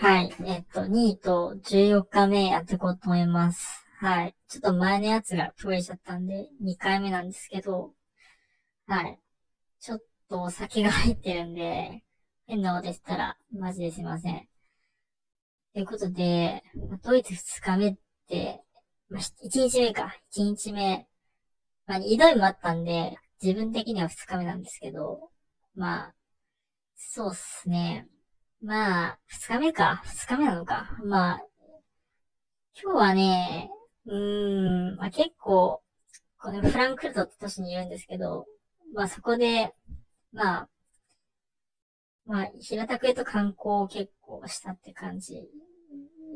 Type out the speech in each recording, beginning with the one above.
はい。えっと、2位と14日目やっていこうと思います。はい。ちょっと前のやつが取れちゃったんで、2回目なんですけど、はい。ちょっとお酒が入ってるんで、変なこと言ったら、マジですいません。ということで、ドイツ2日目って、まあ、1日目か。1日目。まあ、挑みもあったんで、自分的には2日目なんですけど、まあ、そうっすね。まあ、2日目か。2日目なのか。まあ、今日はね、うーん、まあ結構、このフランクフルトって都市にいるんですけど、まあそこで、まあ、まあ、平たく言うと観光を結構したって感じ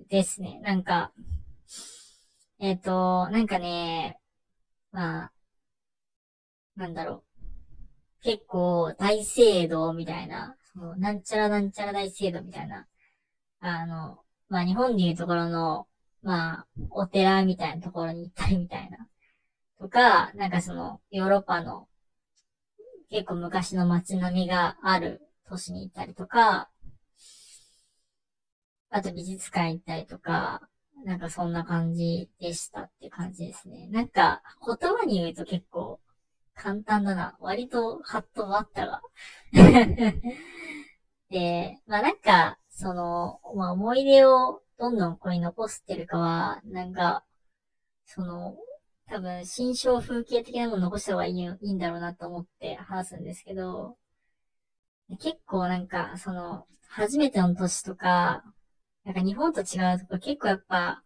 ですね。なんか、えっ、ー、と、なんかね、まあ、なんだろう。結構大聖堂みたいな、そのなんちゃらなんちゃら大聖堂みたいな、あの、まあ日本でいうところの、まあ、お寺みたいなところに行ったりみたいな。とか、なんかその、ヨーロッパの結構昔の街並みがある都市に行ったりとか、あと美術館行ったりとか、なんかそんな感じでしたって感じですね。なんか言葉に言うと結構簡単だな。割とハッと終ったが。で、まあなんか、その、まあ思い出をどんどんここに残してるかは、なんか、その、多分、新象風景的なもの残した方がいいいいんだろうなと思って話すんですけど、結構なんか、その、初めての年とか、なんか日本と違うとこ結構やっぱ、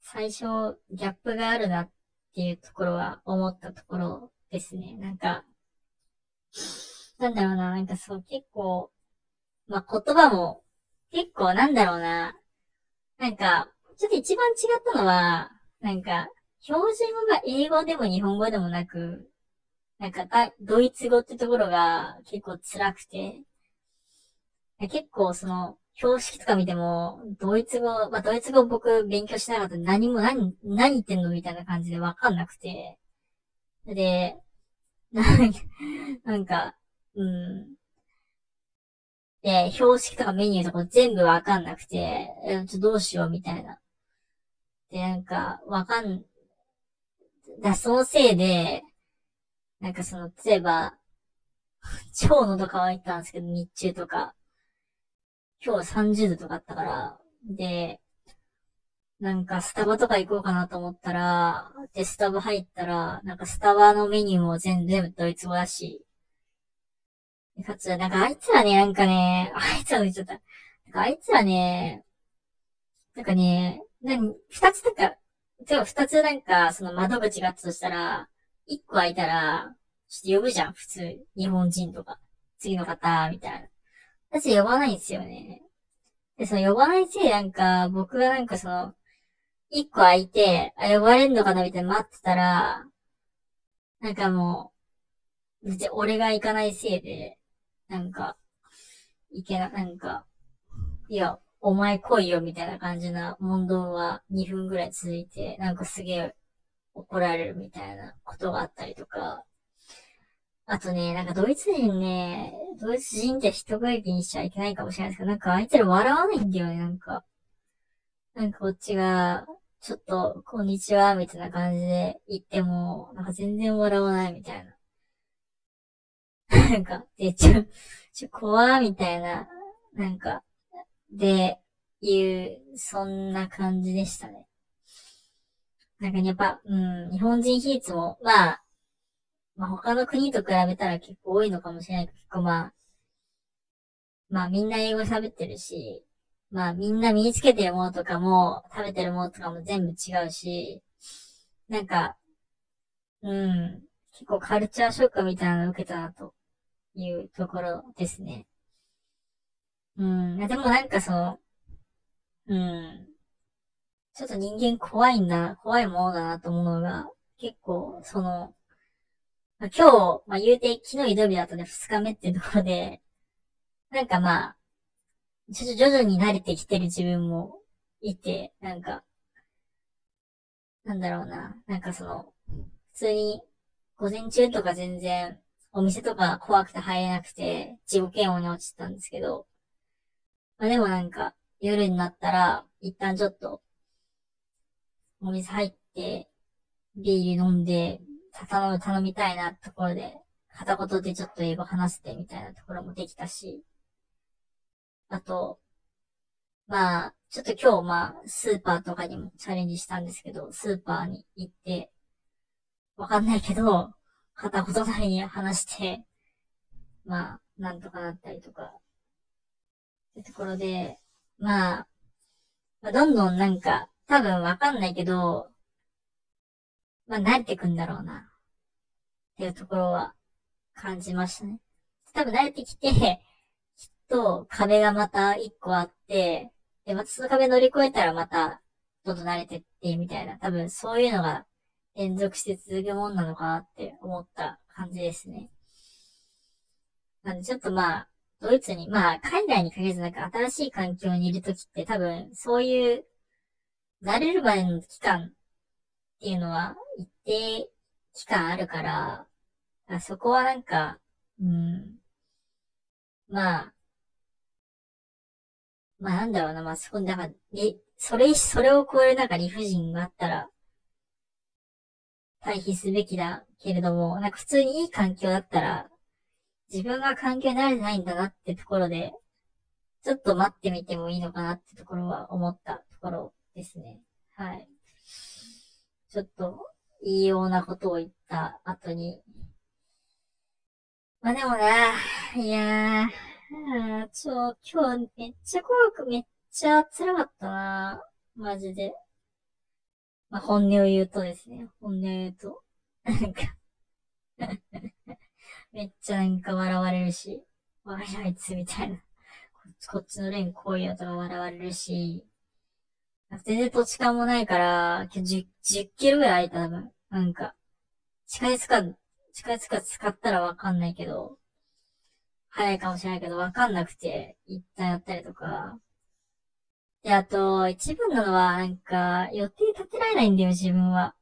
最初、ギャップがあるなっていうところは思ったところですね。なんか、なんだろうな、なんかそう結構、まあ、言葉も、結構なんだろうな、なんか、ちょっと一番違ったのは、なんか、標準語が英語でも日本語でもなく、なんか、ドイツ語ってところが結構辛くて、結構その、標識とか見ても、ドイツ語、まあ、ドイツ語僕勉強しなかった何も何、何言ってんのみたいな感じでわかんなくて。で、なんか、うん。で、標識とかメニューとか全部わかんなくて、ちょっとどうしようみたいな。で、なんか、わかん、だ、そのせいで、なんかその、例えば、超喉乾いたんですけど、日中とか。今日30度とかあったから、で、なんかスタバとか行こうかなと思ったら、で、スタバ入ったら、なんかスタバのメニューも全部ドイツ語だし、かつ、なんかあいつらね、なんかね、あいつら言っちゃった。なんかあいつらね、なんかね、なに、二つなんか、でも二つなんか、その窓口があったとしたら、一個開いたら、ちょっと呼ぶじゃん、普通。日本人とか。次の方、みたいな。私呼ばないんですよね。で、その呼ばないせいなんか、僕がなんかその、一個開いて、あ、呼ばれんのかなみたいな待ってたら、なんかもう、別に俺が行かないせいで、なんか、いけな、なんか、いや、お前来いよみたいな感じな問答は2分ぐらい続いて、なんかすげえ怒られるみたいなことがあったりとか、あとね、なんかドイツ人ね、ドイツ人って人が気にしちゃいけないかもしれないですけど、なんかあいつら笑わないんだよね、なんか。なんかこっちが、ちょっと、こんにちは、みたいな感じで言っても、なんか全然笑わないみたいな。なんか、で、ちょ、ちょ、怖みたいな、なんか、で、いう、そんな感じでしたね。なんかやっぱ、うん、日本人比率も、まあ、まあ他の国と比べたら結構多いのかもしれないけど、結構まあ、まあみんな英語喋ってるし、まあみんな身につけてるものとかも、食べてるものとかも全部違うし、なんか、うん、結構カルチャーショックみたいなの受けたなというところですね。うん、でもなんかその、うん、ちょっと人間怖いんだ、怖いものだなと思うのが、結構、その、まあ、今日、まあ、言うて、昨日移動日だったね、二日目っていうところで、なんかまあ、ちょっと徐々に慣れてきてる自分もいて、なんか、なんだろうな、なんかその、普通に、午前中とか全然、お店とか怖くて入れなくて、自己嫌悪に落ちてたんですけど、まあでもなんか、夜になったら、一旦ちょっと、お水入って、ビール飲んで、頼む、頼みたいなところで、片言でちょっと英語話してみたいなところもできたし、あと、まあ、ちょっと今日まあ、スーパーとかにもチャレンジしたんですけど、スーパーに行って、わかんないけど、片言なりに話して、まあ、なんとかなったりとか、ってところで、まあ、まあ、どんどんなんか、多分わかんないけど、まあ、慣れてくんだろうな。っていうところは感じましたね。多分慣れてきて、きっと壁がまた一個あって、で、またその壁乗り越えたらまた、どんどん慣れてって、みたいな。多分そういうのが連続して続くもんなのかなって思った感じですね。なんでちょっとまあ、ドイツに、まあ、海外に限らずなんか新しい環境にいるときって多分、そういう、慣れるまでの期間っていうのは一定期間あるから、からそこはなんか、うん、まあ、まあなんだろうな、まあそこ、だから、それ、それを超えるなんか理不尽があったら、回避すべきだけれども、なんか普通にいい環境だったら、自分が環境に慣れてないんだなってところで、ちょっと待ってみてもいいのかなってところは思ったところですね。はい。ちょっと、いいようなことを言った後に、まあでもな、いやー、ちょ、今日めっちゃ怖く、めっちゃ辛かったな。マジで。まあ本音を言うとですね、本音を言うと。なんか めっちゃなんか笑われるし、笑いあいつみたいな。こっち、のレンこういうのとか笑われるし、全然土地勘もないから、今日 10, 10キロぐらい空いた多分。なんか、地下鉄か、地下鉄か使ったらわかんないけど、早いかもしれないけどわかんなくて、一旦やったりとか。で、あと、一番なのは、なんか、予定立てられないんだよ、自分は。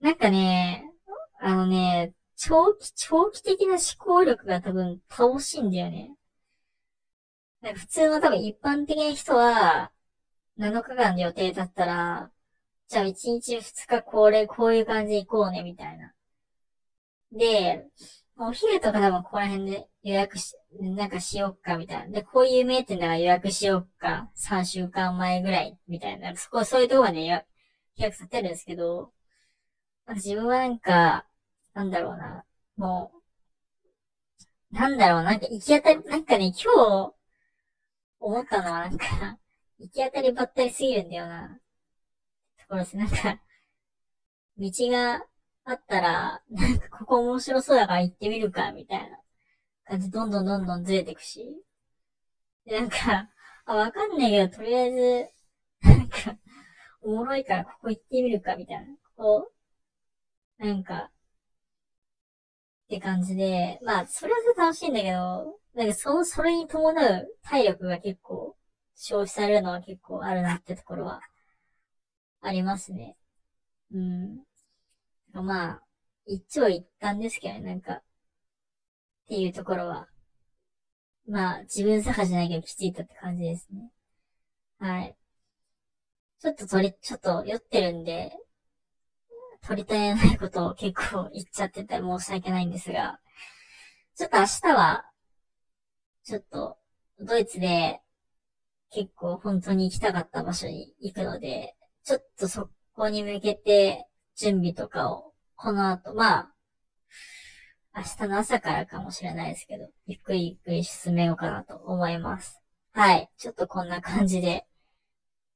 なんかね、あのね、長期、長期的な思考力が多分、倒しいんだよね。なんか普通の多分一般的な人は、7日間で予定だったら、じゃあ1日2日これ、こういう感じで行こうね、みたいな。で、お昼とか多分ここら辺で予約し、なんかしよっか、みたいな。で、こういう名店だから予約しよっか、3週間前ぐらい、みたいな。そこ、そういうとこまで予約させてるんですけど、自分はなんか、なんだろうな、もう、なんだろう、なんか行き当たり、なんかね、今日、思ったのはなんか、行き当たりばったりすぎるんだよな。ところです。なんか、道があったら、なんかここ面白そうだから行ってみるか、みたいな感じ、どんどんどんどんずれてくし。で、なんか、あ、わかんないけど、とりあえず、なんか、おもろいからここ行ってみるか、みたいな。こう、なんか、って感じで、まあ、それはそれ楽しいんだけど、なんかその、それに伴う体力が結構消費されるのは結構あるなってところはありますね。うん。まあ、一長一短ですけどね、なんか、っていうところは、まあ、自分探しじゃないけどきちいとって感じですね。はい。ちょっと取り、ちょっと酔ってるんで、取りたいないことを結構言っちゃってて申し訳ないんですが、ちょっと明日は、ちょっと、ドイツで、結構本当に行きたかった場所に行くので、ちょっとそこに向けて準備とかを、この後、まあ、明日の朝からかもしれないですけど、ゆっくりゆっくり進めようかなと思います。はい。ちょっとこんな感じで、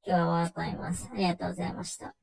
今日は終わろうと思います。ありがとうございました。